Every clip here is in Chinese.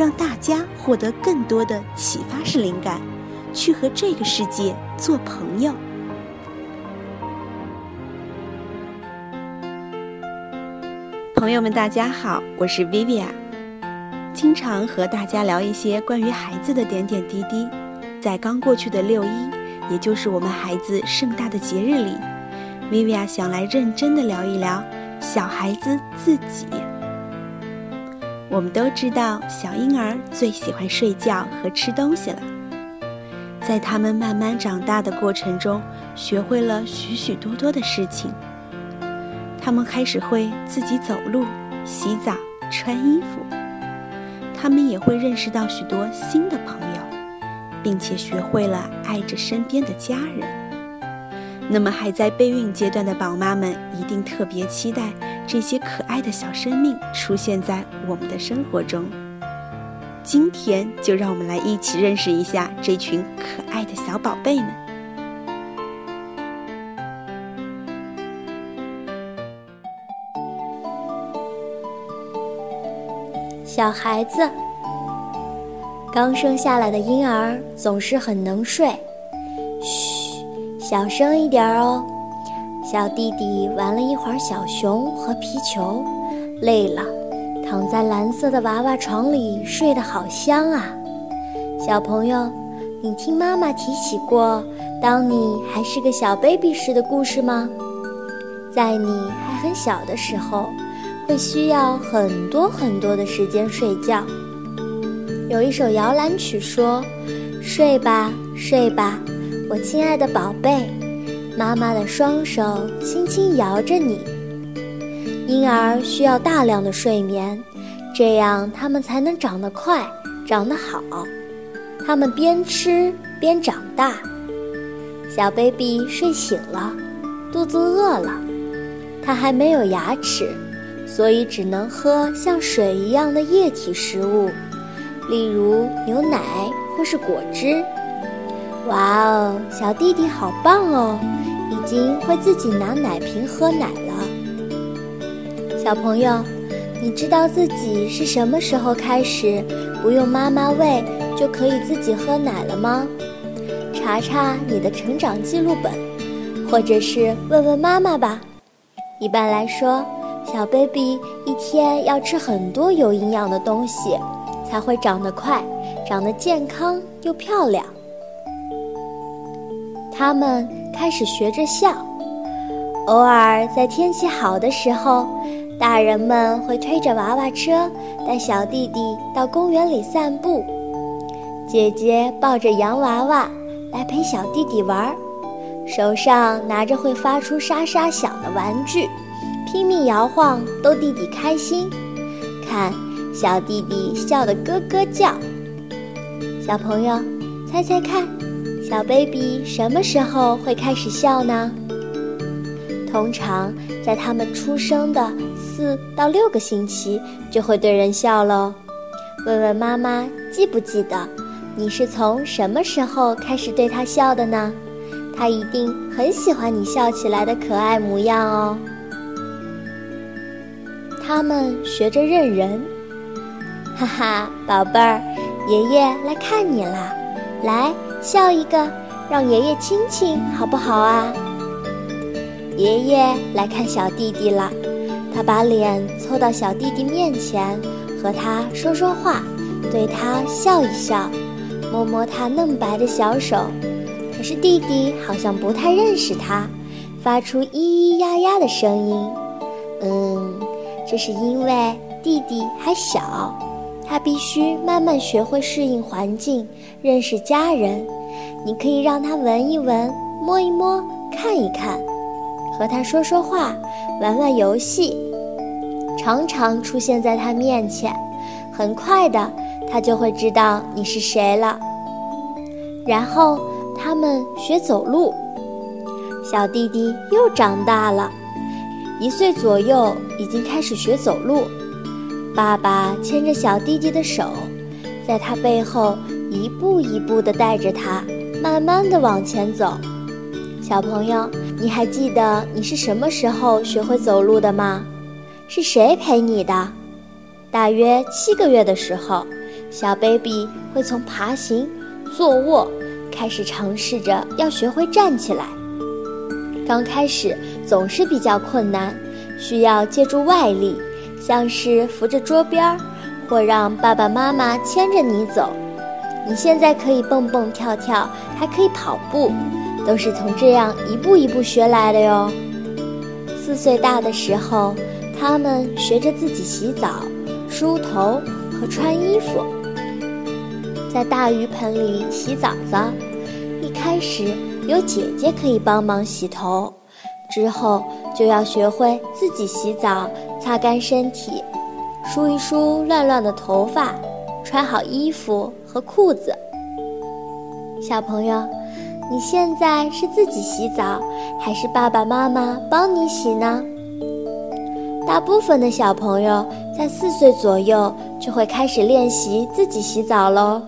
让大家获得更多的启发式灵感，去和这个世界做朋友。朋友们，大家好，我是 Vivian，经常和大家聊一些关于孩子的点点滴滴。在刚过去的六一。也就是我们孩子盛大的节日里，Vivian 想来认真的聊一聊小孩子自己。我们都知道，小婴儿最喜欢睡觉和吃东西了。在他们慢慢长大的过程中，学会了许许多多的事情。他们开始会自己走路、洗澡、穿衣服。他们也会认识到许多新的朋友。并且学会了爱着身边的家人。那么还在备孕阶段的宝妈们一定特别期待这些可的小生命出现在我们的生活中。今天就让我们来一起认识一下这群可爱的小宝贝们。小孩子。刚生下来的婴儿总是很能睡，嘘，小声一点哦。小弟弟玩了一会儿小熊和皮球，累了，躺在蓝色的娃娃床里睡得好香啊。小朋友，你听妈妈提起过当你还是个小 baby 时的故事吗？在你还很小的时候，会需要很多很多的时间睡觉。有一首摇篮曲说：“睡吧，睡吧，我亲爱的宝贝，妈妈的双手轻轻摇着你。”婴儿需要大量的睡眠，这样他们才能长得快，长得好。他们边吃边长大。小 baby 睡醒了，肚子饿了，他还没有牙齿，所以只能喝像水一样的液体食物。例如牛奶或是果汁。哇哦，小弟弟好棒哦，已经会自己拿奶瓶喝奶了。小朋友，你知道自己是什么时候开始不用妈妈喂就可以自己喝奶了吗？查查你的成长记录本，或者是问问妈妈吧。一般来说，小 baby 一天要吃很多有营养的东西。才会长得快，长得健康又漂亮。他们开始学着笑，偶尔在天气好的时候，大人们会推着娃娃车带小弟弟到公园里散步，姐姐抱着洋娃娃来陪小弟弟玩，手上拿着会发出沙沙响的玩具，拼命摇晃逗弟弟开心。看。小弟弟笑得咯咯叫。小朋友，猜猜看，小 baby 什么时候会开始笑呢？通常在他们出生的四到六个星期就会对人笑喽。问问妈妈，记不记得你是从什么时候开始对他笑的呢？他一定很喜欢你笑起来的可爱模样哦。他们学着认人。哈哈，宝贝儿，爷爷来看你啦！来笑一个，让爷爷亲亲，好不好啊？爷爷来看小弟弟了，他把脸凑到小弟弟面前，和他说说话，对他笑一笑，摸摸他嫩白的小手。可是弟弟好像不太认识他，发出咿咿呀呀的声音。嗯，这是因为弟弟还小。他必须慢慢学会适应环境，认识家人。你可以让他闻一闻、摸一摸、看一看，和他说说话、玩玩游戏，常常出现在他面前。很快的，他就会知道你是谁了。然后他们学走路，小弟弟又长大了，一岁左右已经开始学走路。爸爸牵着小弟弟的手，在他背后一步一步地带着他，慢慢地往前走。小朋友，你还记得你是什么时候学会走路的吗？是谁陪你的？大约七个月的时候，小 baby 会从爬行、坐卧开始尝试着要学会站起来。刚开始总是比较困难，需要借助外力，像是扶着桌边儿，或让爸爸妈妈牵着你走。你现在可以蹦蹦跳跳，还可以跑步。都是从这样一步一步学来的哟。四岁大的时候，他们学着自己洗澡、梳头和穿衣服，在大浴盆里洗澡澡。一开始有姐姐可以帮忙洗头，之后就要学会自己洗澡、擦干身体、梳一梳乱乱的头发、穿好衣服和裤子。小朋友。你现在是自己洗澡，还是爸爸妈妈帮你洗呢？大部分的小朋友在四岁左右就会开始练习自己洗澡喽。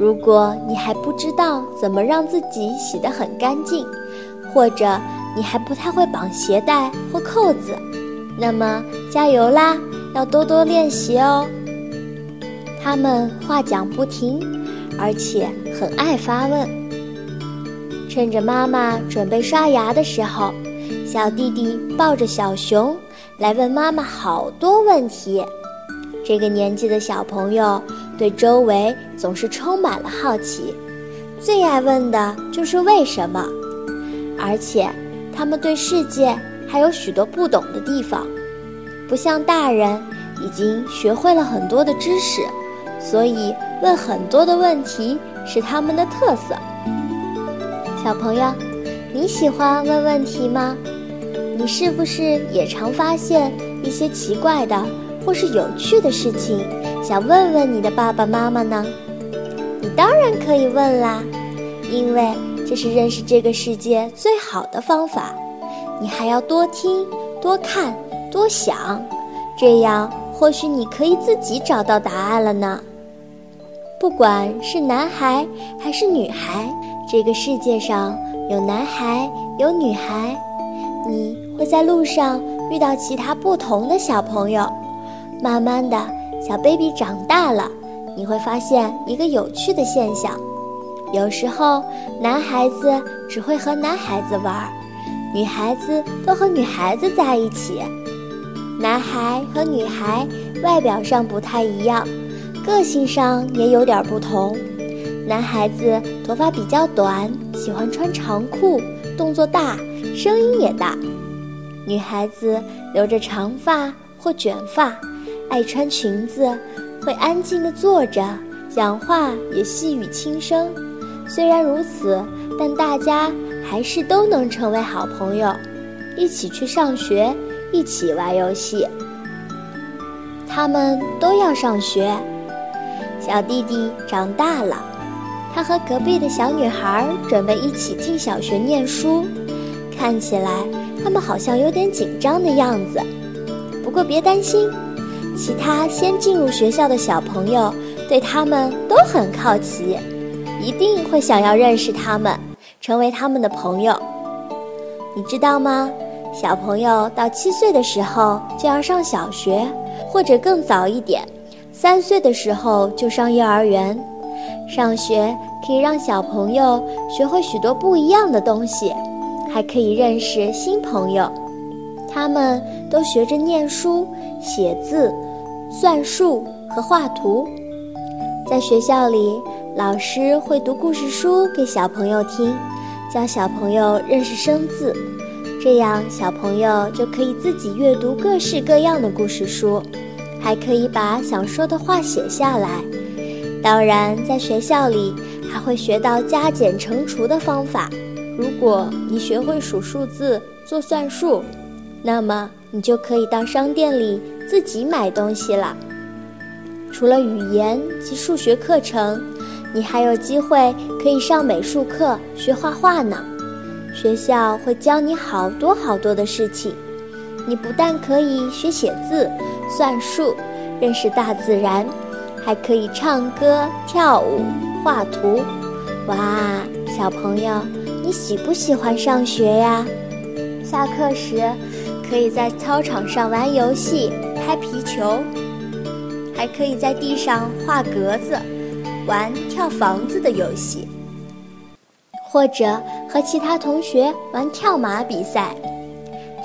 如果你还不知道怎么让自己洗得很干净，或者你还不太会绑鞋带或扣子，那么加油啦，要多多练习哦。他们话讲不停，而且很爱发问。趁着妈妈准备刷牙的时候，小弟弟抱着小熊来问妈妈好多问题。这个年纪的小朋友对周围总是充满了好奇，最爱问的就是为什么。而且他们对世界还有许多不懂的地方，不像大人已经学会了很多的知识，所以问很多的问题是他们的特色。小朋友，你喜欢问问题吗？你是不是也常发现一些奇怪的或是有趣的事情，想问问你的爸爸妈妈呢？你当然可以问啦，因为这是认识这个世界最好的方法。你还要多听、多看、多想，这样或许你可以自己找到答案了呢。不管是男孩还是女孩。这个世界上有男孩，有女孩，你会在路上遇到其他不同的小朋友。慢慢的小 baby 长大了，你会发现一个有趣的现象：有时候男孩子只会和男孩子玩，女孩子都和女孩子在一起。男孩和女孩外表上不太一样，个性上也有点不同。男孩子头发比较短，喜欢穿长裤，动作大，声音也大。女孩子留着长发或卷发，爱穿裙子，会安静地坐着，讲话也细语轻声。虽然如此，但大家还是都能成为好朋友，一起去上学，一起玩游戏。他们都要上学，小弟弟长大了。他和隔壁的小女孩准备一起进小学念书，看起来他们好像有点紧张的样子。不过别担心，其他先进入学校的小朋友对他们都很好奇，一定会想要认识他们，成为他们的朋友。你知道吗？小朋友到七岁的时候就要上小学，或者更早一点，三岁的时候就上幼儿园。上学可以让小朋友学会许多不一样的东西，还可以认识新朋友。他们都学着念书、写字、算数和画图。在学校里，老师会读故事书给小朋友听，教小朋友认识生字，这样小朋友就可以自己阅读各式各样的故事书，还可以把想说的话写下来。当然，在学校里还会学到加减乘除的方法。如果你学会数数字、做算术，那么你就可以到商店里自己买东西了。除了语言及数学课程，你还有机会可以上美术课学画画呢。学校会教你好多好多的事情，你不但可以学写字、算术，认识大自然，还可以唱歌、跳舞、画图。哇，小朋友，你喜不喜欢上学呀？下课时，可以在操场上玩游戏、拍皮球，还可以在地上画格子、玩跳房子的游戏，或者和其他同学玩跳马比赛。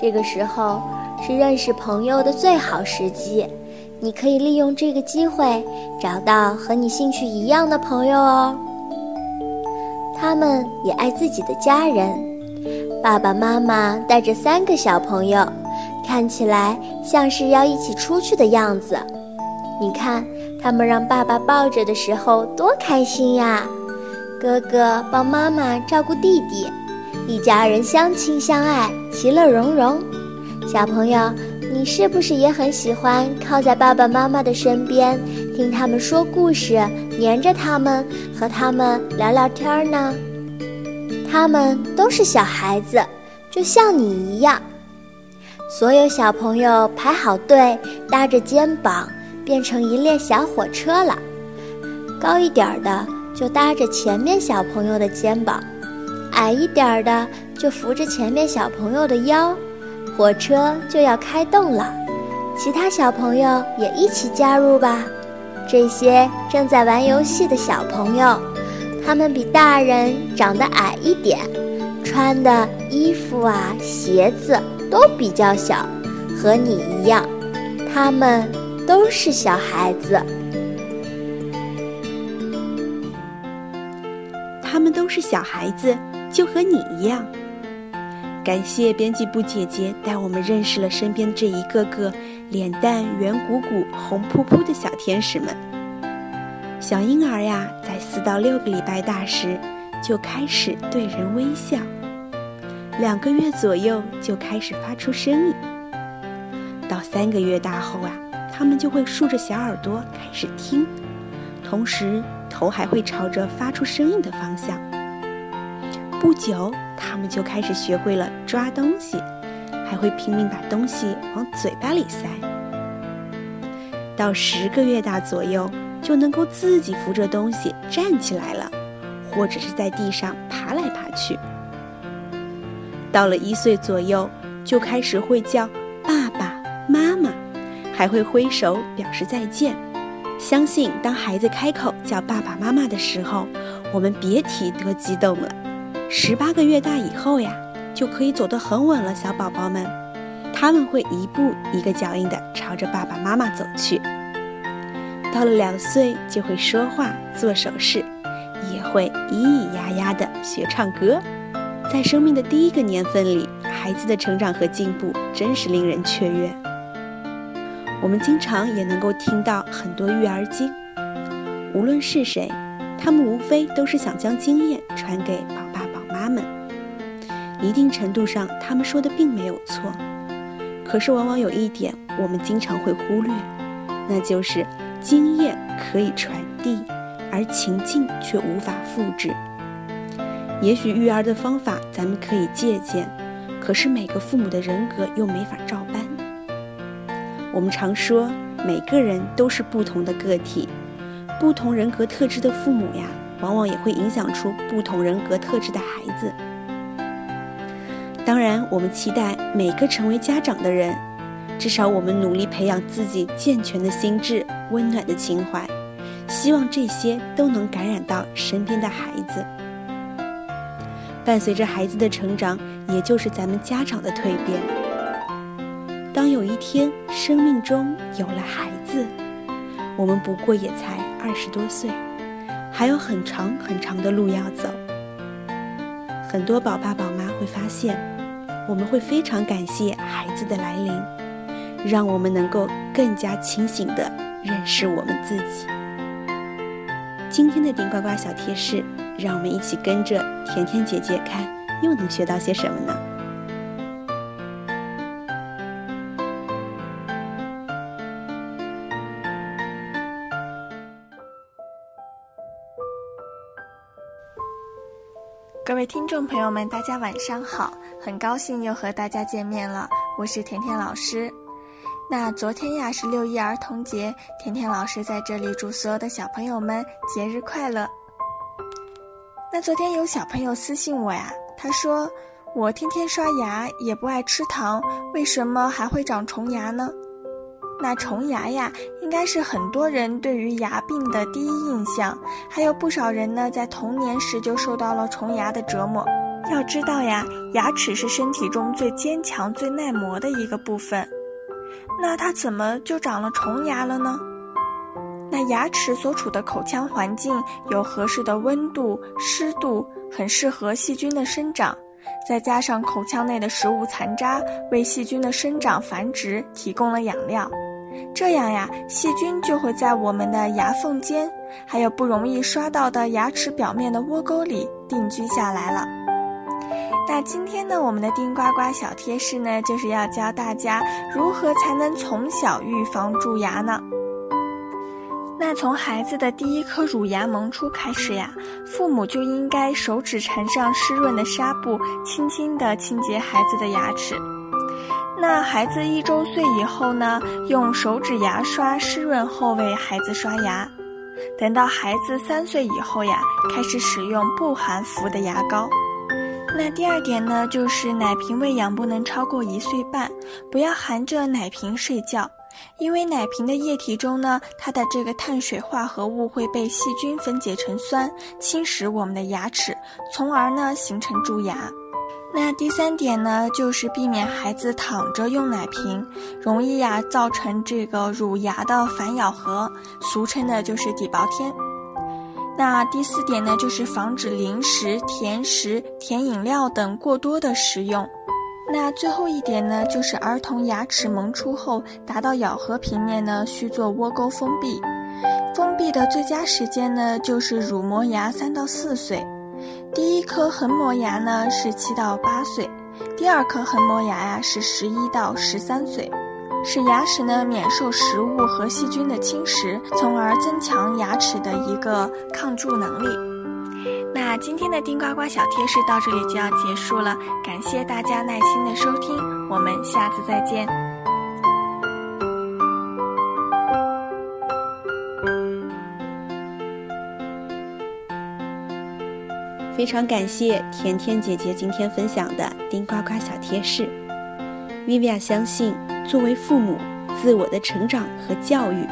这个时候是认识朋友的最好时机，你可以利用这个机会找到和你兴趣一样的朋友哦。他们也爱自己的家人，爸爸妈妈带着三个小朋友，看起来像是要一起出去的样子。你看，他们让爸爸抱着的时候多开心呀！哥哥帮妈妈照顾弟弟，一家人相亲相爱，其乐融融。小朋友，你是不是也很喜欢靠在爸爸妈妈的身边？听他们说故事，黏着他们，和他们聊聊天呢。他们都是小孩子，就像你一样。所有小朋友排好队，搭着肩膀，变成一列小火车了。高一点的就搭着前面小朋友的肩膀，矮一点的就扶着前面小朋友的腰。火车就要开动了，其他小朋友也一起加入吧。这些正在玩游戏的小朋友，他们比大人长得矮一点，穿的衣服啊、鞋子都比较小，和你一样，他们都是小孩子。他们都是小孩子，就和你一样。感谢编辑部姐姐带我们认识了身边这一个个。脸蛋圆鼓鼓、红扑扑的小天使们，小婴儿呀，在四到六个礼拜大时就开始对人微笑，两个月左右就开始发出声音，到三个月大后啊，他们就会竖着小耳朵开始听，同时头还会朝着发出声音的方向。不久，他们就开始学会了抓东西。还会拼命把东西往嘴巴里塞。到十个月大左右，就能够自己扶着东西站起来了，或者是在地上爬来爬去。到了一岁左右，就开始会叫爸爸，还会挥手表示再见。相信当孩子开口叫爸爸妈妈的时候，我们别提多激动了。十八个月大以后呀。就可以走得很稳了，小宝宝们，他们会一步一个脚印地朝着爸爸妈妈走去。到了两岁，就会说话、做手势，也会咿咿呀呀地学唱歌。在生命的第一个年份里，孩子的成长和进步真是令人雀跃。我们经常也能够听到很多育儿经，无论是谁，他们无非都是想将经验传给宝爸宝妈们。一定程度上，他们说的并没有错，可是往往有一点我们经常会忽略，那就是经验可以传递，而情境却无法复制。也许育儿的方法咱们可以借鉴，可是每个父母的人格又没法照。我们常说，每个人都是不同的个体，不同人格特质的父母呀，往往也会影响出不同人格特质的孩子。当然，我们期待每个成为家长的人，至少我们努力培养自己健全的心智、温暖的情怀，希望这些都能感染到身边的孩子。伴随着孩子的成长，也就是咱们家长的蜕变。当有一天生命中有了孩子，我们不过也才二十多岁，还有很长很长的路要走。很多宝爸宝妈会发现。我们会非常感谢孩子的来临，让我们能够更加清醒地认识我们自己。今天的顶呱呱小贴士，让我们一起跟着甜甜姐姐看，又能学到些什么呢？各位听众朋友们，大家晚上好！很高兴又和大家见面了，我是甜甜老师。那昨天呀是六一儿童节，甜甜老师在这里祝所有的小朋友们节日快乐。那昨天有小朋友私信我呀，他说我天天刷牙也不爱吃糖，为什么还会长虫牙呢？那虫牙呀，应该是很多人对于牙病的第一印象，还有不少人呢，在童年时就受到了虫牙的折磨。要知道呀，牙齿是身体中最坚强、最耐磨的一个部分，那它怎么就长了虫牙了呢？那牙齿所处的口腔环境有合适的温度、湿度，很适合细菌的生长，再加上口腔内的食物残渣为细菌的生长繁殖提供了养料。这样呀，细菌就会在我们的牙缝间，还有不容易刷到的牙齿表面的窝沟里定居下来了。那今天呢，我们的丁呱呱小贴士呢，就是要教大家如何才能从小预防蛀牙呢？那从孩子的第一颗乳牙萌出开始呀，父母就应该手指缠上湿润的纱布，轻轻地清洁孩子的牙齿。那孩子一周岁以后呢，用手指牙刷湿润后为孩子刷牙。等到孩子三岁以后呀，开始使用不含氟的牙膏。那第二点呢，就是奶瓶喂养不能超过一岁半，不要含着奶瓶睡觉，因为奶瓶的液体中呢，它的这个碳水化合物会被细菌分解成酸，侵蚀我们的牙齿，从而呢形成蛀牙。那第三点呢，就是避免孩子躺着用奶瓶，容易呀造成这个乳牙的反咬合，俗称的就是底薄天。那第四点呢，就是防止零食、甜食、甜饮料等过多的食用。那最后一点呢，就是儿童牙齿萌出后达到咬合平面呢，需做窝沟封闭。封闭的最佳时间呢，就是乳磨牙三到四岁。第一颗横磨牙呢是七到八岁，第二颗横磨牙呀是十一到十三岁，使牙齿呢免受食物和细菌的侵蚀，从而增强牙齿的一个抗蛀能力。那今天的丁呱呱小贴士到这里就要结束了，感谢大家耐心的收听，我们下次再见。非常感谢甜甜姐姐今天分享的丁呱呱小贴士。Vivia 相信，作为父母，自我的成长和教育，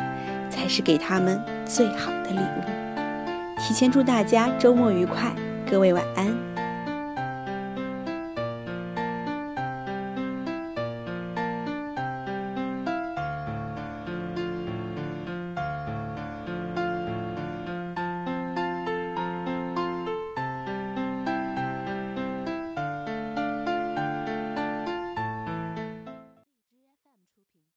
才是给他们最好的礼物。提前祝大家周末愉快，各位晚安。